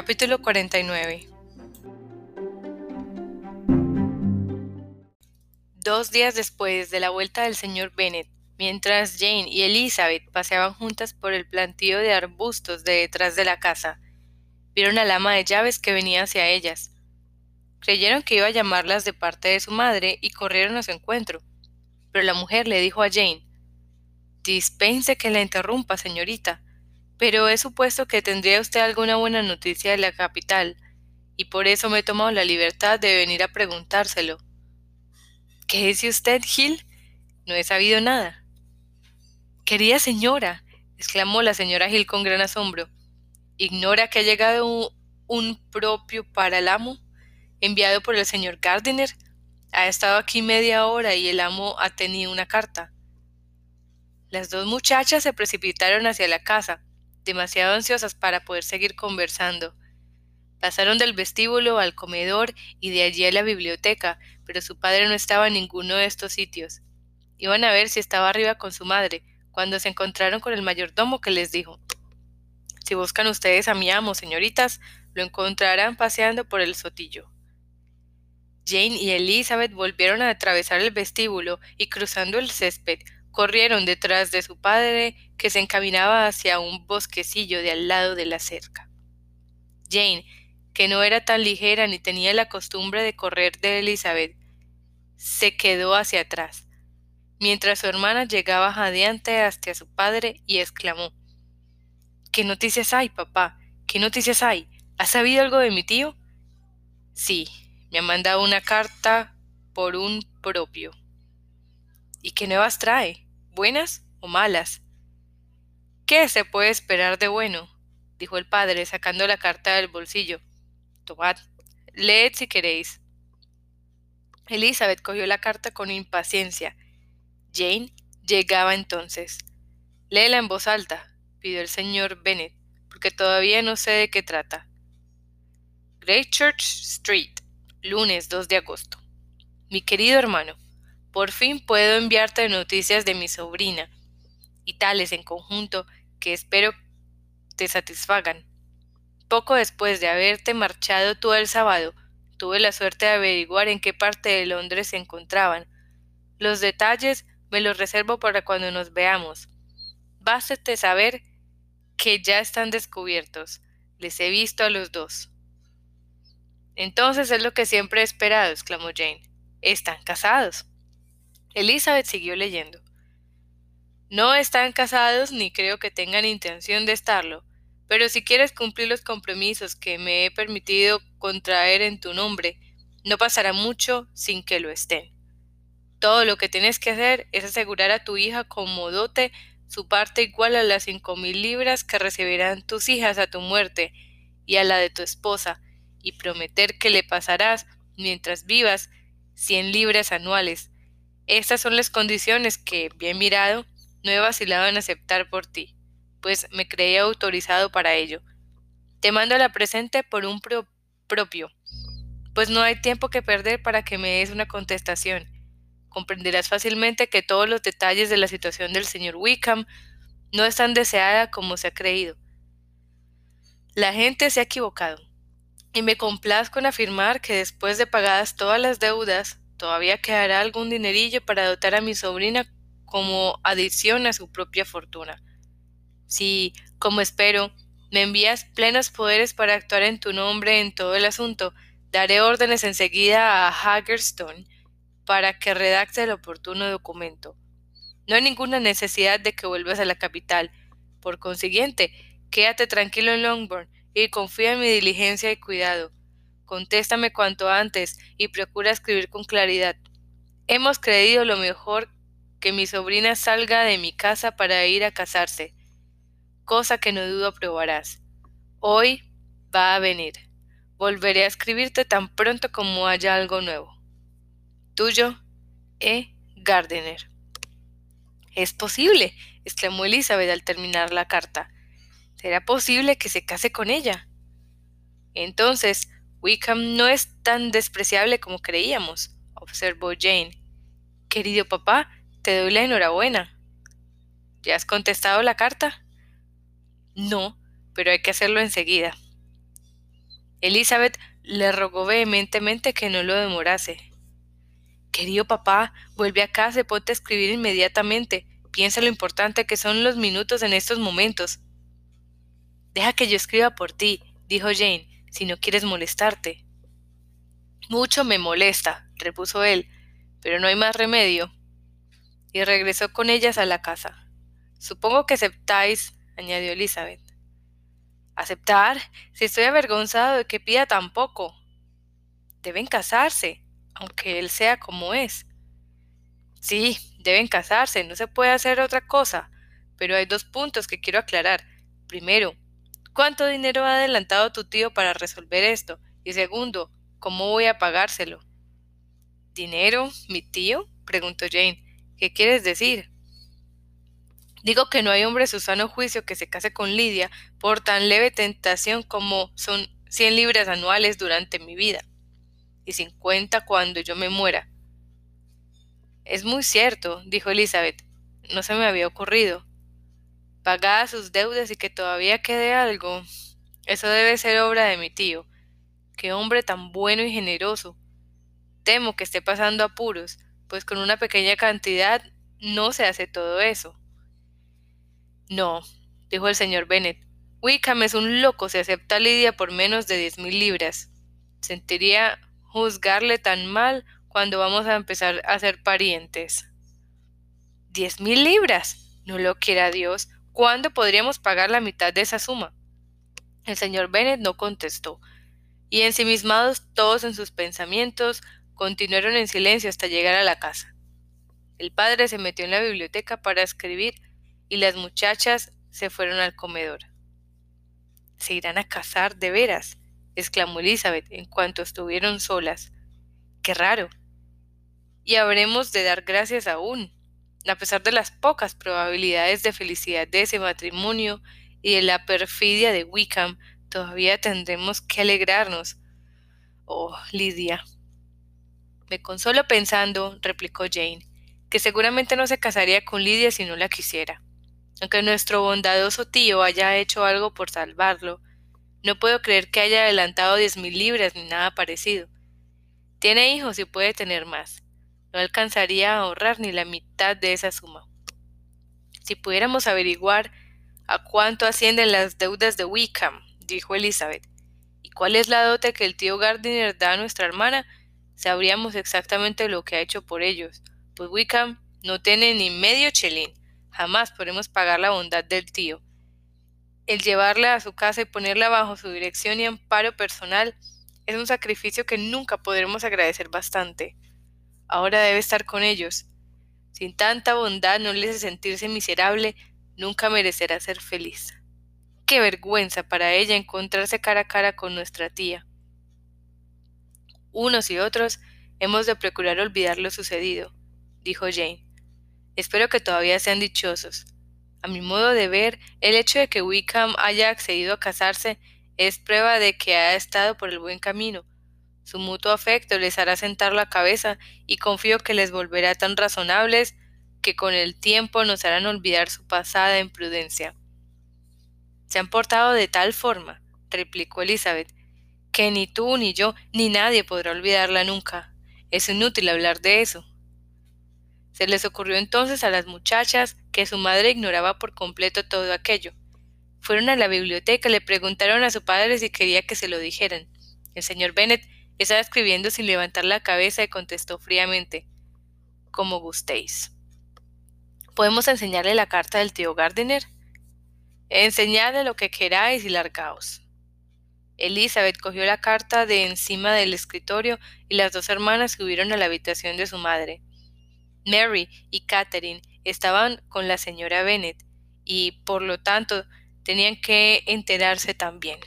Capítulo 49 Dos días después de la vuelta del señor Bennet, mientras Jane y Elizabeth paseaban juntas por el plantío de arbustos de detrás de la casa, vieron al ama de llaves que venía hacia ellas. Creyeron que iba a llamarlas de parte de su madre y corrieron a su encuentro. Pero la mujer le dijo a Jane Dispense que la interrumpa, señorita, pero he supuesto que tendría usted alguna buena noticia de la capital, y por eso me he tomado la libertad de venir a preguntárselo. ¿Qué dice usted, Gil? No he sabido nada. Querida señora, exclamó la señora Gil con gran asombro, ¿ignora que ha llegado un, un propio para el amo, enviado por el señor Gardiner? Ha estado aquí media hora y el amo ha tenido una carta. Las dos muchachas se precipitaron hacia la casa, demasiado ansiosas para poder seguir conversando. Pasaron del vestíbulo al comedor y de allí a la biblioteca, pero su padre no estaba en ninguno de estos sitios. Iban a ver si estaba arriba con su madre, cuando se encontraron con el mayordomo que les dijo Si buscan ustedes a mi amo, señoritas, lo encontrarán paseando por el sotillo. Jane y Elizabeth volvieron a atravesar el vestíbulo y cruzando el césped, corrieron detrás de su padre, que se encaminaba hacia un bosquecillo de al lado de la cerca. Jane que no era tan ligera ni tenía la costumbre de correr de Elizabeth, se quedó hacia atrás, mientras su hermana llegaba jadeante hacia su padre y exclamó ¿Qué noticias hay, papá? ¿Qué noticias hay? ¿Has sabido algo de mi tío? Sí, me ha mandado una carta por un propio. ¿Y qué nuevas trae? ¿Buenas o malas? ¿Qué se puede esperar de bueno? dijo el padre, sacando la carta del bolsillo. Tomad, leed si queréis. Elizabeth cogió la carta con impaciencia. Jane llegaba entonces. Léela en voz alta, pidió el señor Bennet, porque todavía no sé de qué trata. Great Church Street, lunes 2 de agosto. Mi querido hermano, por fin puedo enviarte noticias de mi sobrina, y tales en conjunto que espero te satisfagan. Poco después de haberte marchado tú el sábado, tuve la suerte de averiguar en qué parte de Londres se encontraban. Los detalles me los reservo para cuando nos veamos. Bástate saber que ya están descubiertos. Les he visto a los dos. Entonces es lo que siempre he esperado, exclamó Jane. Están casados. Elizabeth siguió leyendo. No están casados ni creo que tengan intención de estarlo, pero si quieres cumplir los compromisos que me he permitido contraer en tu nombre, no pasará mucho sin que lo estén. Todo lo que tienes que hacer es asegurar a tu hija como dote su parte igual a las cinco mil libras que recibirán tus hijas a tu muerte y a la de tu esposa, y prometer que le pasarás, mientras vivas, cien libras anuales. Estas son las condiciones que, bien mirado, no he vacilado en aceptar por ti pues me creía autorizado para ello. Te mando la presente por un propio, pues no hay tiempo que perder para que me des una contestación. Comprenderás fácilmente que todos los detalles de la situación del señor Wickham no es tan deseada como se ha creído. La gente se ha equivocado, y me complazco en afirmar que después de pagadas todas las deudas, todavía quedará algún dinerillo para dotar a mi sobrina como adición a su propia fortuna. Si, como espero, me envías plenos poderes para actuar en tu nombre en todo el asunto, daré órdenes enseguida a Hagerstone para que redacte el oportuno documento. No hay ninguna necesidad de que vuelvas a la capital. Por consiguiente, quédate tranquilo en Longbourn y confía en mi diligencia y cuidado. Contéstame cuanto antes y procura escribir con claridad. Hemos creído lo mejor que mi sobrina salga de mi casa para ir a casarse cosa que no dudo probarás. Hoy va a venir. Volveré a escribirte tan pronto como haya algo nuevo. Tuyo, E. Gardiner. Es posible, exclamó Elizabeth al terminar la carta. ¿Será posible que se case con ella? Entonces, Wickham no es tan despreciable como creíamos, observó Jane. Querido papá, te doy la enhorabuena. ¿Ya has contestado la carta? No, pero hay que hacerlo enseguida. Elizabeth le rogó vehementemente que no lo demorase. Querido papá, vuelve a casa y ponte a escribir inmediatamente. Piensa lo importante que son los minutos en estos momentos. Deja que yo escriba por ti, dijo Jane, si no quieres molestarte. Mucho me molesta, repuso él, pero no hay más remedio. Y regresó con ellas a la casa. Supongo que aceptáis, añadió Elizabeth. ¿Aceptar? Si estoy avergonzado de que pida tan poco. Deben casarse, aunque él sea como es. Sí, deben casarse, no se puede hacer otra cosa. Pero hay dos puntos que quiero aclarar. Primero, ¿cuánto dinero ha adelantado tu tío para resolver esto? Y segundo, ¿cómo voy a pagárselo? ¿Dinero? ¿Mi tío? preguntó Jane. ¿Qué quieres decir? Digo que no hay hombre su sano juicio que se case con Lidia por tan leve tentación como son cien libras anuales durante mi vida y cincuenta cuando yo me muera. Es muy cierto, dijo Elizabeth. No se me había ocurrido. Pagadas sus deudas y que todavía quede algo. Eso debe ser obra de mi tío. Qué hombre tan bueno y generoso. Temo que esté pasando apuros, pues con una pequeña cantidad no se hace todo eso. No, dijo el señor Bennet. Wickham es un loco si acepta a Lidia por menos de diez mil libras. Sentiría juzgarle tan mal cuando vamos a empezar a ser parientes. ¿Diez mil libras? No lo quiera Dios. ¿Cuándo podríamos pagar la mitad de esa suma? El señor Bennet no contestó, y ensimismados todos en sus pensamientos, continuaron en silencio hasta llegar a la casa. El padre se metió en la biblioteca para escribir y las muchachas se fueron al comedor. ¿Se irán a casar de veras? exclamó Elizabeth en cuanto estuvieron solas. Qué raro. Y habremos de dar gracias aún, a pesar de las pocas probabilidades de felicidad de ese matrimonio y de la perfidia de Wickham, todavía tendremos que alegrarnos. Oh, Lidia. Me consolo pensando, replicó Jane, que seguramente no se casaría con Lidia si no la quisiera. Aunque nuestro bondadoso tío haya hecho algo por salvarlo, no puedo creer que haya adelantado diez mil libras ni nada parecido. Tiene hijos y puede tener más. No alcanzaría a ahorrar ni la mitad de esa suma. Si pudiéramos averiguar a cuánto ascienden las deudas de Wickham, dijo Elizabeth, y cuál es la dote que el tío Gardiner da a nuestra hermana, sabríamos exactamente lo que ha hecho por ellos, pues Wickham no tiene ni medio chelín. Jamás podremos pagar la bondad del tío. El llevarla a su casa y ponerla bajo su dirección y amparo personal es un sacrificio que nunca podremos agradecer bastante. Ahora debe estar con ellos. Sin tanta bondad no le hace sentirse miserable, nunca merecerá ser feliz. Qué vergüenza para ella encontrarse cara a cara con nuestra tía. Unos y otros hemos de procurar olvidar lo sucedido, dijo Jane. Espero que todavía sean dichosos. A mi modo de ver, el hecho de que Wickham haya accedido a casarse es prueba de que ha estado por el buen camino. Su mutuo afecto les hará sentar la cabeza y confío que les volverá tan razonables que con el tiempo nos harán olvidar su pasada imprudencia. Se han portado de tal forma, replicó Elizabeth, que ni tú ni yo ni nadie podrá olvidarla nunca. Es inútil hablar de eso. Se les ocurrió entonces a las muchachas que su madre ignoraba por completo todo aquello. Fueron a la biblioteca le preguntaron a su padre si quería que se lo dijeran. El señor Bennet estaba escribiendo sin levantar la cabeza y contestó fríamente Como gustéis. ¿Podemos enseñarle la carta del tío Gardiner? Enseñadle lo que queráis y largaos. Elizabeth cogió la carta de encima del escritorio y las dos hermanas subieron a la habitación de su madre. Mary y Catherine estaban con la señora Bennet y, por lo tanto, tenían que enterarse también.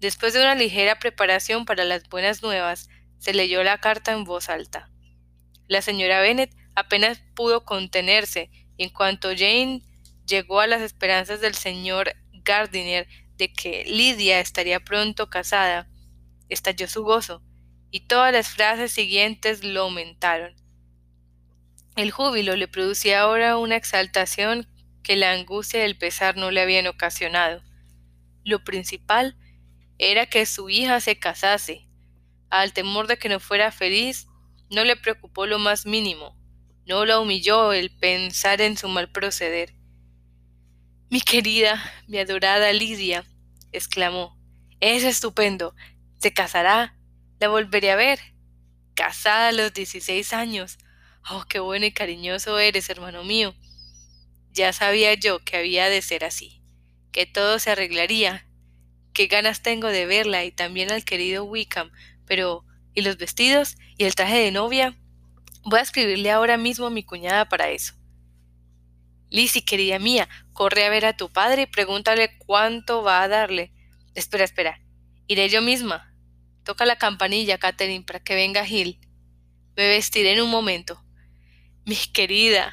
Después de una ligera preparación para las buenas nuevas, se leyó la carta en voz alta. La señora Bennet apenas pudo contenerse y en cuanto Jane llegó a las esperanzas del señor Gardiner de que Lidia estaría pronto casada, estalló su gozo, y todas las frases siguientes lo aumentaron. El júbilo le producía ahora una exaltación que la angustia y el pesar no le habían ocasionado. Lo principal era que su hija se casase. Al temor de que no fuera feliz, no le preocupó lo más mínimo, no la humilló el pensar en su mal proceder. Mi querida, mi adorada Lidia, exclamó, es estupendo. Se casará. La volveré a ver. Casada a los dieciséis años. Oh, qué bueno y cariñoso eres, hermano mío. Ya sabía yo que había de ser así, que todo se arreglaría. Qué ganas tengo de verla y también al querido Wickham. Pero, ¿y los vestidos? ¿Y el traje de novia? Voy a escribirle ahora mismo a mi cuñada para eso. Lizzie, querida mía, corre a ver a tu padre y pregúntale cuánto va a darle. Espera, espera. Iré yo misma. Toca la campanilla, Catherine, para que venga Gil. Me vestiré en un momento. Mi querida,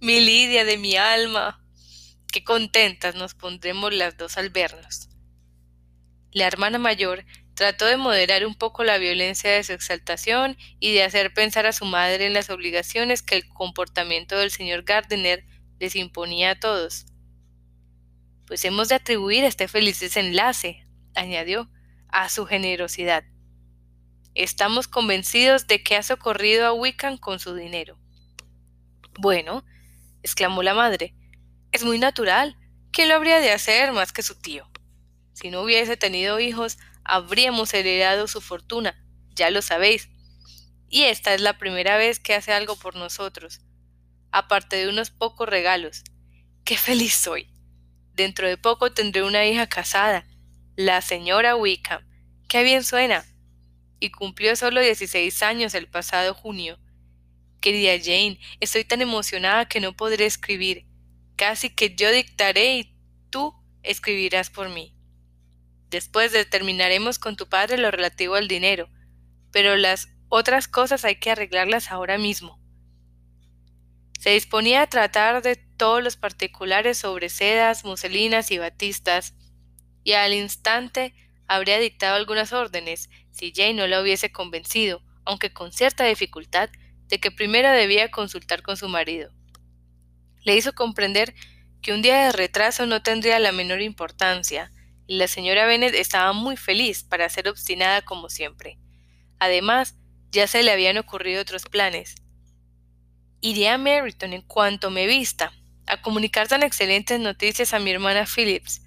mi Lidia de mi alma. Qué contentas nos pondremos las dos al vernos. La hermana mayor trató de moderar un poco la violencia de su exaltación y de hacer pensar a su madre en las obligaciones que el comportamiento del señor Gardiner les imponía a todos. Pues hemos de atribuir este feliz desenlace, añadió, a su generosidad. Estamos convencidos de que ha socorrido a Wickham con su dinero. Bueno, exclamó la madre, es muy natural. ¿Quién lo habría de hacer más que su tío? Si no hubiese tenido hijos, habríamos heredado su fortuna, ya lo sabéis. Y esta es la primera vez que hace algo por nosotros, aparte de unos pocos regalos. ¡Qué feliz soy! Dentro de poco tendré una hija casada, la señora Wickham. ¡Qué bien suena! Y cumplió solo 16 años el pasado junio. Querida Jane, estoy tan emocionada que no podré escribir. Casi que yo dictaré y tú escribirás por mí. Después determinaremos con tu padre lo relativo al dinero, pero las otras cosas hay que arreglarlas ahora mismo. Se disponía a tratar de todos los particulares sobre sedas, muselinas y batistas, y al instante habría dictado algunas órdenes, si Jane no la hubiese convencido, aunque con cierta dificultad, de que primero debía consultar con su marido. Le hizo comprender que un día de retraso no tendría la menor importancia, y la señora Bennet estaba muy feliz para ser obstinada como siempre. Además, ya se le habían ocurrido otros planes, Iré a Meryton en cuanto me vista, a comunicar tan excelentes noticias a mi hermana Phillips,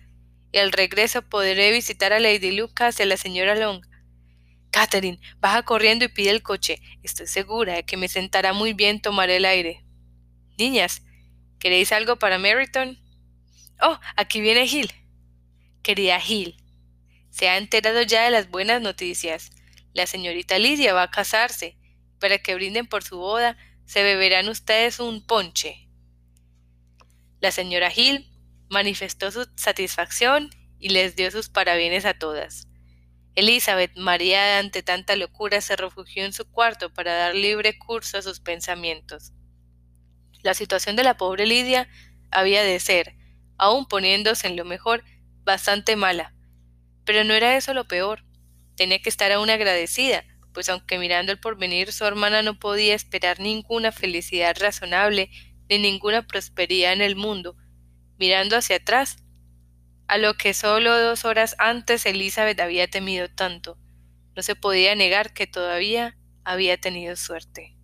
y al regreso podré visitar a Lady Lucas y a la señora Long. Catherine, baja corriendo y pide el coche. Estoy segura de que me sentará muy bien tomar el aire. Niñas, ¿queréis algo para Meryton? Oh, aquí viene Gil. Querida Gil, se ha enterado ya de las buenas noticias. La señorita Lidia va a casarse. Para que brinden por su boda, se beberán ustedes un ponche. La señora Hill manifestó su satisfacción y les dio sus parabienes a todas. Elizabeth, mareada ante tanta locura, se refugió en su cuarto para dar libre curso a sus pensamientos. La situación de la pobre Lidia había de ser, aun poniéndose en lo mejor, bastante mala. Pero no era eso lo peor. Tenía que estar aún agradecida, pues aunque mirando el porvenir su hermana no podía esperar ninguna felicidad razonable ni ninguna prosperidad en el mundo, mirando hacia atrás, a lo que solo dos horas antes Elizabeth había temido tanto, no se podía negar que todavía había tenido suerte.